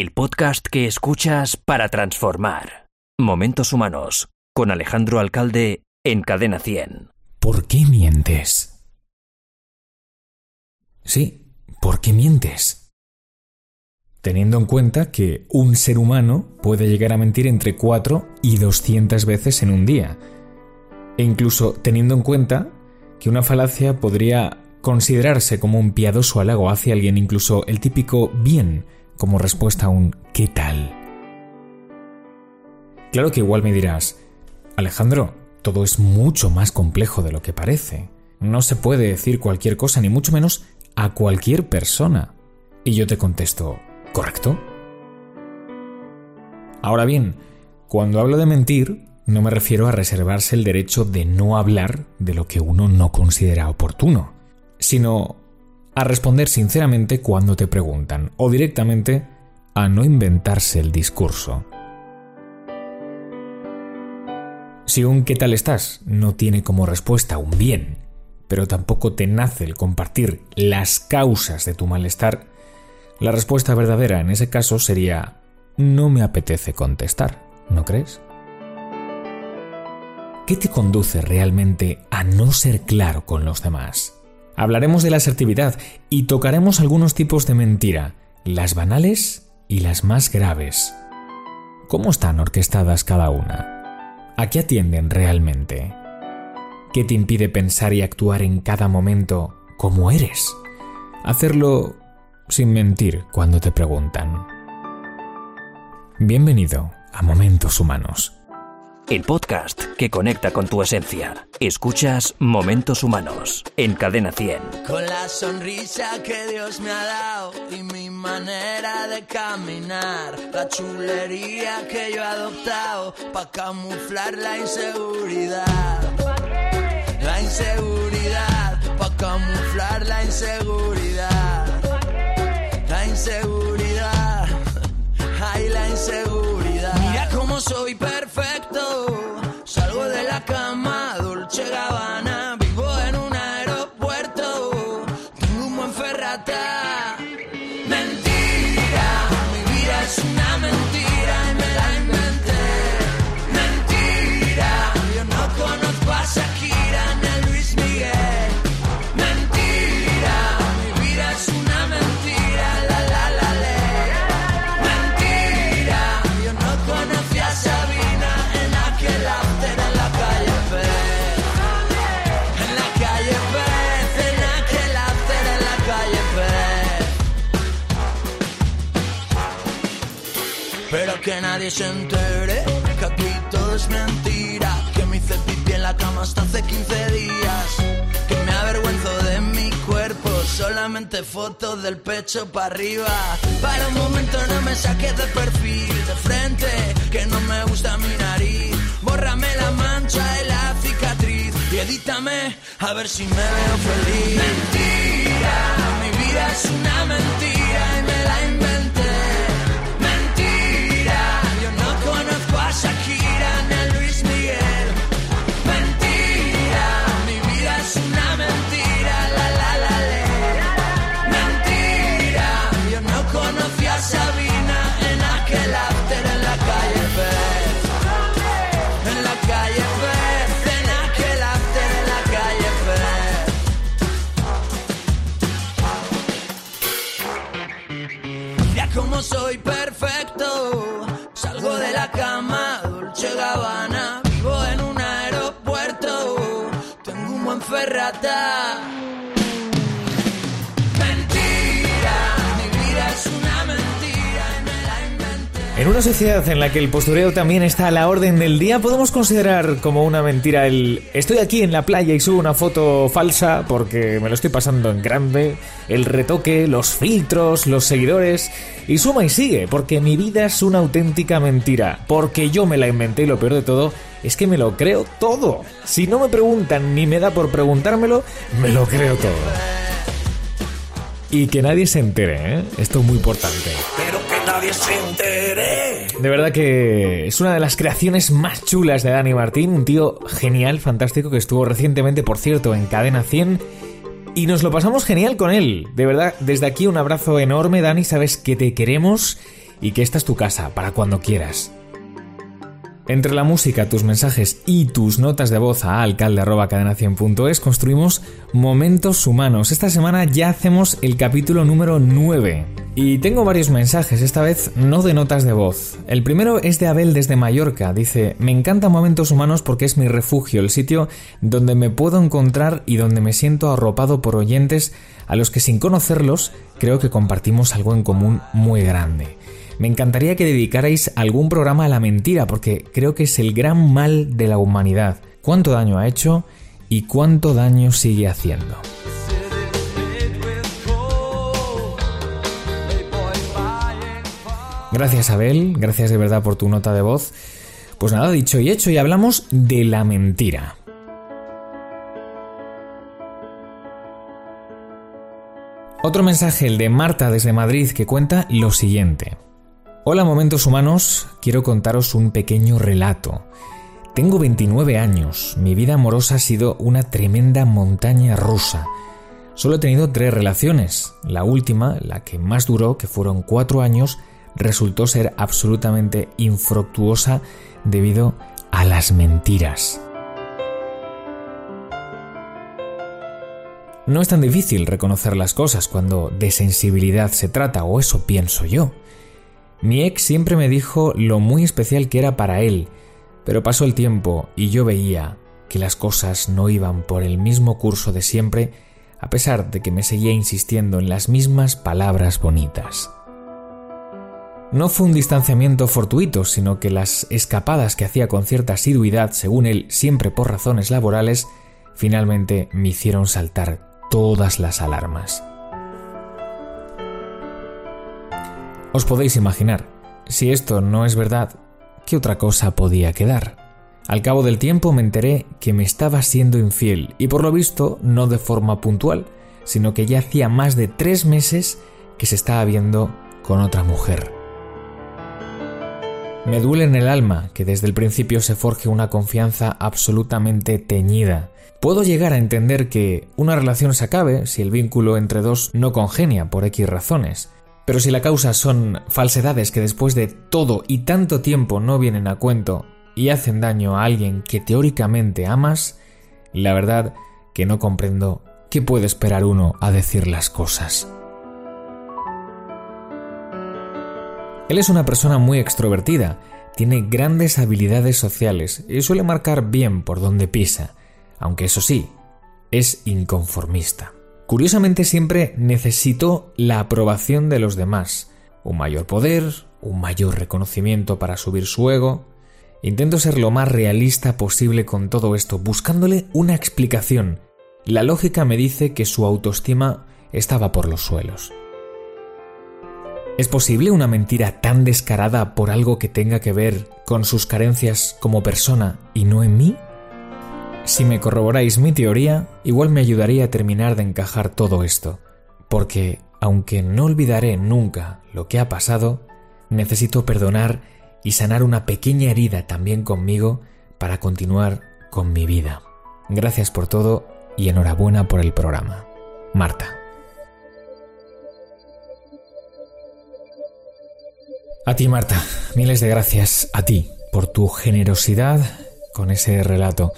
el podcast que escuchas para transformar. Momentos Humanos, con Alejandro Alcalde en Cadena 100. ¿Por qué mientes? Sí, ¿por qué mientes? Teniendo en cuenta que un ser humano puede llegar a mentir entre 4 y 200 veces en un día. E incluso teniendo en cuenta que una falacia podría considerarse como un piadoso halago hacia alguien, incluso el típico bien, como respuesta a un ¿qué tal? Claro que igual me dirás, Alejandro, todo es mucho más complejo de lo que parece. No se puede decir cualquier cosa, ni mucho menos a cualquier persona. Y yo te contesto, ¿correcto? Ahora bien, cuando hablo de mentir, no me refiero a reservarse el derecho de no hablar de lo que uno no considera oportuno, sino a responder sinceramente cuando te preguntan, o directamente a no inventarse el discurso. Si un ¿qué tal estás? no tiene como respuesta un bien, pero tampoco te nace el compartir las causas de tu malestar, la respuesta verdadera en ese caso sería no me apetece contestar, ¿no crees? ¿Qué te conduce realmente a no ser claro con los demás? Hablaremos de la asertividad y tocaremos algunos tipos de mentira, las banales y las más graves. ¿Cómo están orquestadas cada una? ¿A qué atienden realmente? ¿Qué te impide pensar y actuar en cada momento como eres? Hacerlo sin mentir cuando te preguntan. Bienvenido a Momentos Humanos el podcast que conecta con tu esencia. Escuchas Momentos Humanos en Cadena 100. Con la sonrisa que Dios me ha dado y mi manera de caminar, la chulería que yo he adoptado para camuflar la inseguridad. La inseguridad, para camuflar la inseguridad. La inseguridad, solamente fotos del pecho para arriba. Para un momento no me saques de perfil, de frente, que no me gusta mi nariz. Bórrame la mancha y la cicatriz y edítame a ver si me veo feliz. Mentira, mi vida es una mentira y me la inventé. En una sociedad en la que el postureo también está a la orden del día, podemos considerar como una mentira el estoy aquí en la playa y subo una foto falsa porque me lo estoy pasando en grande, el retoque, los filtros, los seguidores, y suma y sigue, porque mi vida es una auténtica mentira, porque yo me la inventé y lo peor de todo es que me lo creo todo. Si no me preguntan ni me da por preguntármelo, me lo creo todo. Y que nadie se entere, ¿eh? Esto es muy importante. Pero nadie se entere. De verdad que es una de las creaciones más chulas de Dani Martín, un tío genial, fantástico, que estuvo recientemente, por cierto, en Cadena 100. Y nos lo pasamos genial con él. De verdad, desde aquí un abrazo enorme, Dani, sabes que te queremos y que esta es tu casa para cuando quieras. Entre la música, tus mensajes y tus notas de voz a alcalde.cadenacien.es construimos momentos humanos. Esta semana ya hacemos el capítulo número 9. Y tengo varios mensajes, esta vez no de notas de voz. El primero es de Abel desde Mallorca. Dice, me encanta Momentos Humanos porque es mi refugio, el sitio donde me puedo encontrar y donde me siento arropado por oyentes a los que sin conocerlos creo que compartimos algo en común muy grande. Me encantaría que dedicarais algún programa a la mentira, porque creo que es el gran mal de la humanidad. ¿Cuánto daño ha hecho y cuánto daño sigue haciendo? Gracias Abel, gracias de verdad por tu nota de voz. Pues nada, dicho y hecho, y hablamos de la mentira. Otro mensaje, el de Marta desde Madrid, que cuenta lo siguiente. Hola momentos humanos, quiero contaros un pequeño relato. Tengo 29 años, mi vida amorosa ha sido una tremenda montaña rusa. Solo he tenido tres relaciones. La última, la que más duró, que fueron cuatro años, resultó ser absolutamente infructuosa debido a las mentiras. No es tan difícil reconocer las cosas cuando de sensibilidad se trata, o eso pienso yo. Mi ex siempre me dijo lo muy especial que era para él, pero pasó el tiempo y yo veía que las cosas no iban por el mismo curso de siempre, a pesar de que me seguía insistiendo en las mismas palabras bonitas. No fue un distanciamiento fortuito, sino que las escapadas que hacía con cierta asiduidad, según él, siempre por razones laborales, finalmente me hicieron saltar todas las alarmas. Os podéis imaginar, si esto no es verdad, ¿qué otra cosa podía quedar? Al cabo del tiempo me enteré que me estaba siendo infiel y por lo visto no de forma puntual, sino que ya hacía más de tres meses que se estaba viendo con otra mujer. Me duele en el alma que desde el principio se forje una confianza absolutamente teñida. Puedo llegar a entender que una relación se acabe si el vínculo entre dos no congenia por X razones, pero si la causa son falsedades que después de todo y tanto tiempo no vienen a cuento y hacen daño a alguien que teóricamente amas, la verdad que no comprendo qué puede esperar uno a decir las cosas. Él es una persona muy extrovertida, tiene grandes habilidades sociales y suele marcar bien por donde pisa, aunque eso sí, es inconformista. Curiosamente siempre necesitó la aprobación de los demás, un mayor poder, un mayor reconocimiento para subir su ego. Intento ser lo más realista posible con todo esto, buscándole una explicación. La lógica me dice que su autoestima estaba por los suelos. ¿Es posible una mentira tan descarada por algo que tenga que ver con sus carencias como persona y no en mí? Si me corroboráis mi teoría, igual me ayudaría a terminar de encajar todo esto, porque, aunque no olvidaré nunca lo que ha pasado, necesito perdonar y sanar una pequeña herida también conmigo para continuar con mi vida. Gracias por todo y enhorabuena por el programa. Marta. A ti, Marta, miles de gracias a ti por tu generosidad con ese relato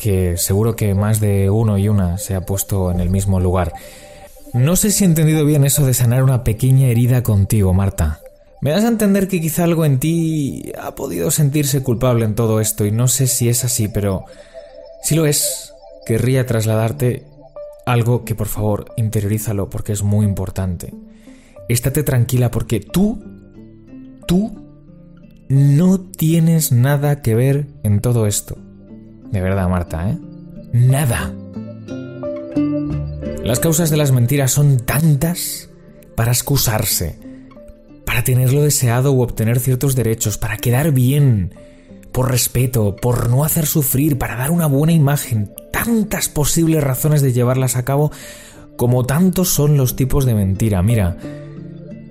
que seguro que más de uno y una se ha puesto en el mismo lugar. No sé si he entendido bien eso de sanar una pequeña herida contigo, Marta. Me das a entender que quizá algo en ti ha podido sentirse culpable en todo esto y no sé si es así, pero si lo es, querría trasladarte algo que por favor interiorízalo porque es muy importante. Estate tranquila porque tú, tú, no tienes nada que ver en todo esto. De verdad, Marta, ¿eh? Nada. Las causas de las mentiras son tantas para excusarse, para tenerlo deseado u obtener ciertos derechos, para quedar bien, por respeto, por no hacer sufrir, para dar una buena imagen. Tantas posibles razones de llevarlas a cabo como tantos son los tipos de mentira. Mira,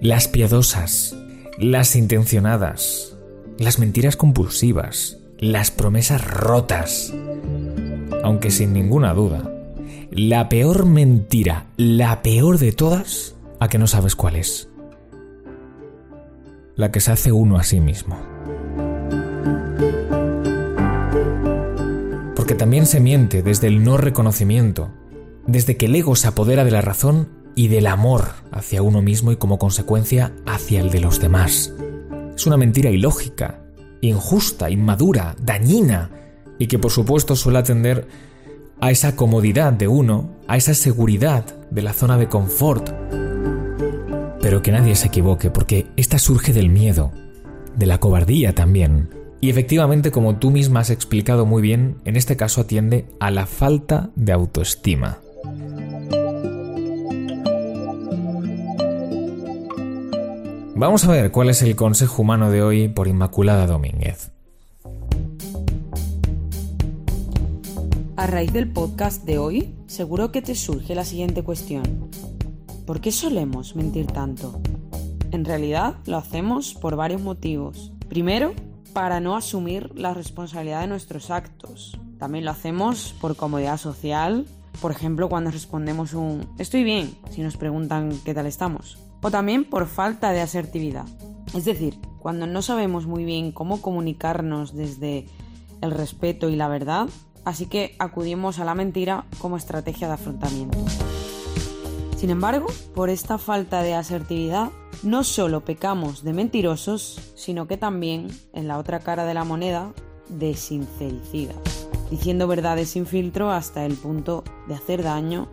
las piadosas, las intencionadas, las mentiras compulsivas, las promesas rotas. Aunque sin ninguna duda, la peor mentira, la peor de todas, a que no sabes cuál es. la que se hace uno a sí mismo. Porque también se miente desde el no reconocimiento, desde que el ego se apodera de la razón y del amor hacia uno mismo y como consecuencia hacia el de los demás. Es una mentira ilógica, injusta, inmadura, dañina y que por supuesto suele atender a esa comodidad de uno, a esa seguridad de la zona de confort. Pero que nadie se equivoque porque esta surge del miedo, de la cobardía también. Y efectivamente, como tú misma has explicado muy bien, en este caso atiende a la falta de autoestima. Vamos a ver cuál es el consejo humano de hoy por Inmaculada Domínguez. A raíz del podcast de hoy, seguro que te surge la siguiente cuestión. ¿Por qué solemos mentir tanto? En realidad lo hacemos por varios motivos. Primero, para no asumir la responsabilidad de nuestros actos. También lo hacemos por comodidad social, por ejemplo cuando respondemos un estoy bien si nos preguntan qué tal estamos o también por falta de asertividad. Es decir, cuando no sabemos muy bien cómo comunicarnos desde el respeto y la verdad, así que acudimos a la mentira como estrategia de afrontamiento. Sin embargo, por esta falta de asertividad, no solo pecamos de mentirosos, sino que también, en la otra cara de la moneda, de sincericidas, diciendo verdades sin filtro hasta el punto de hacer daño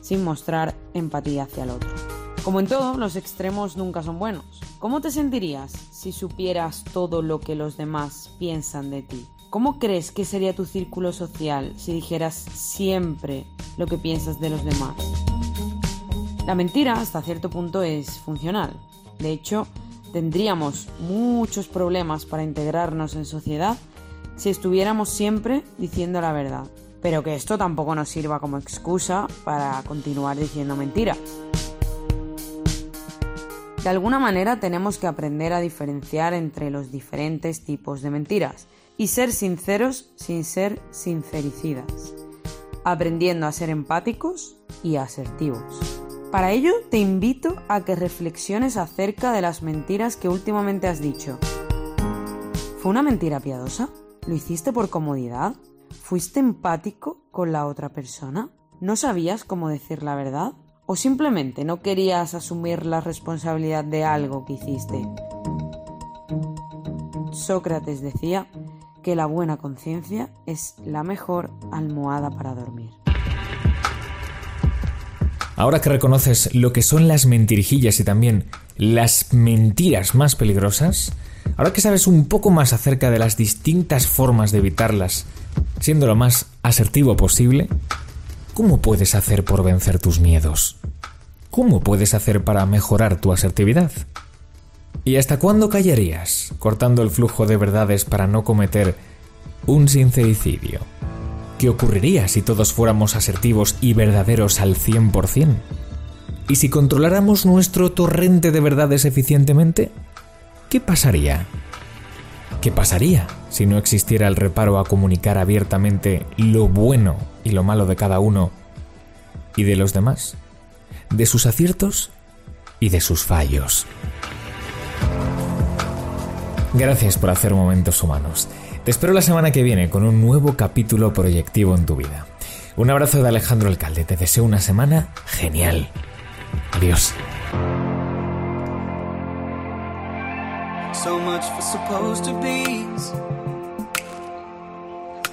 sin mostrar empatía hacia el otro. Como en todo, los extremos nunca son buenos. ¿Cómo te sentirías si supieras todo lo que los demás piensan de ti? ¿Cómo crees que sería tu círculo social si dijeras siempre lo que piensas de los demás? La mentira hasta cierto punto es funcional. De hecho, tendríamos muchos problemas para integrarnos en sociedad si estuviéramos siempre diciendo la verdad. Pero que esto tampoco nos sirva como excusa para continuar diciendo mentiras. De alguna manera tenemos que aprender a diferenciar entre los diferentes tipos de mentiras y ser sinceros sin ser sincericidas, aprendiendo a ser empáticos y asertivos. Para ello te invito a que reflexiones acerca de las mentiras que últimamente has dicho. ¿Fue una mentira piadosa? ¿Lo hiciste por comodidad? ¿Fuiste empático con la otra persona? ¿No sabías cómo decir la verdad? ¿O simplemente no querías asumir la responsabilidad de algo que hiciste? Sócrates decía que la buena conciencia es la mejor almohada para dormir. Ahora que reconoces lo que son las mentirijillas y también las mentiras más peligrosas, ahora que sabes un poco más acerca de las distintas formas de evitarlas, siendo lo más asertivo posible, ¿Cómo puedes hacer por vencer tus miedos? ¿Cómo puedes hacer para mejorar tu asertividad? ¿Y hasta cuándo callarías, cortando el flujo de verdades para no cometer un sincericidio? ¿Qué ocurriría si todos fuéramos asertivos y verdaderos al 100%? ¿Y si controláramos nuestro torrente de verdades eficientemente? ¿Qué pasaría? ¿Qué pasaría si no existiera el reparo a comunicar abiertamente lo bueno y lo malo de cada uno y de los demás? De sus aciertos y de sus fallos. Gracias por hacer momentos humanos. Te espero la semana que viene con un nuevo capítulo proyectivo en tu vida. Un abrazo de Alejandro Alcalde. Te deseo una semana genial. Adiós. So much for supposed to be.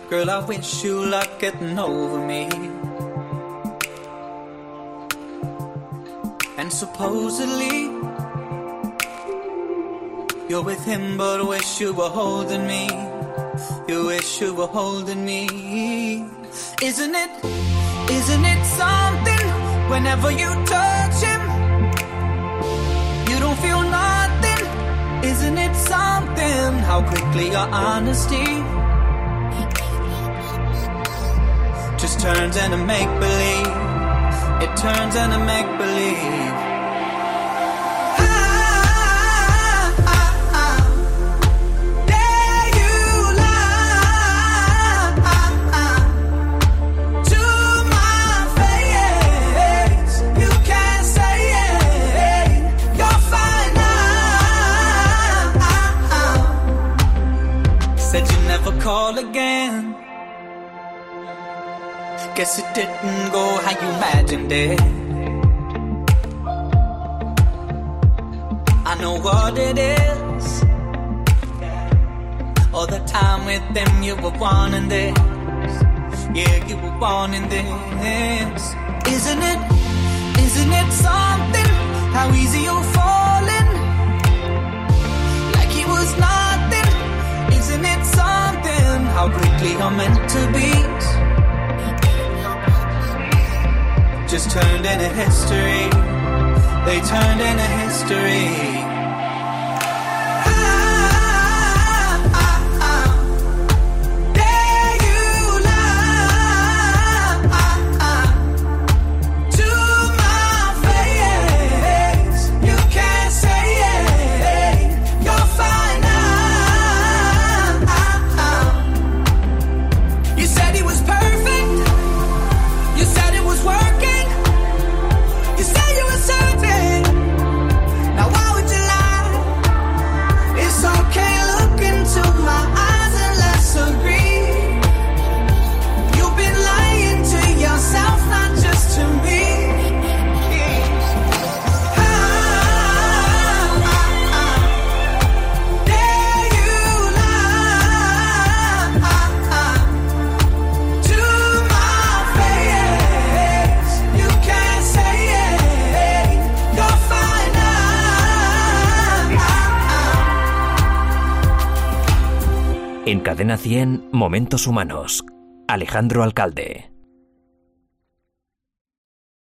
Girl, I wish you luck getting over me. And supposedly, you're with him, but wish you were holding me. You wish you were holding me. Isn't it, isn't it something whenever you touch him? Isn't it something how quickly your honesty just turns into make believe? It turns into make believe. Guess it didn't go how you imagined it. I know what it is. All the time with them, you were wanting this. Yeah, you were wanting this. Isn't it? Isn't it something? How easy you're falling? Like it was nothing. Isn't it something? How quickly you're meant to be. Just turned into history. They turned into history. Cadena 100, Momentos Humanos. Alejandro Alcalde.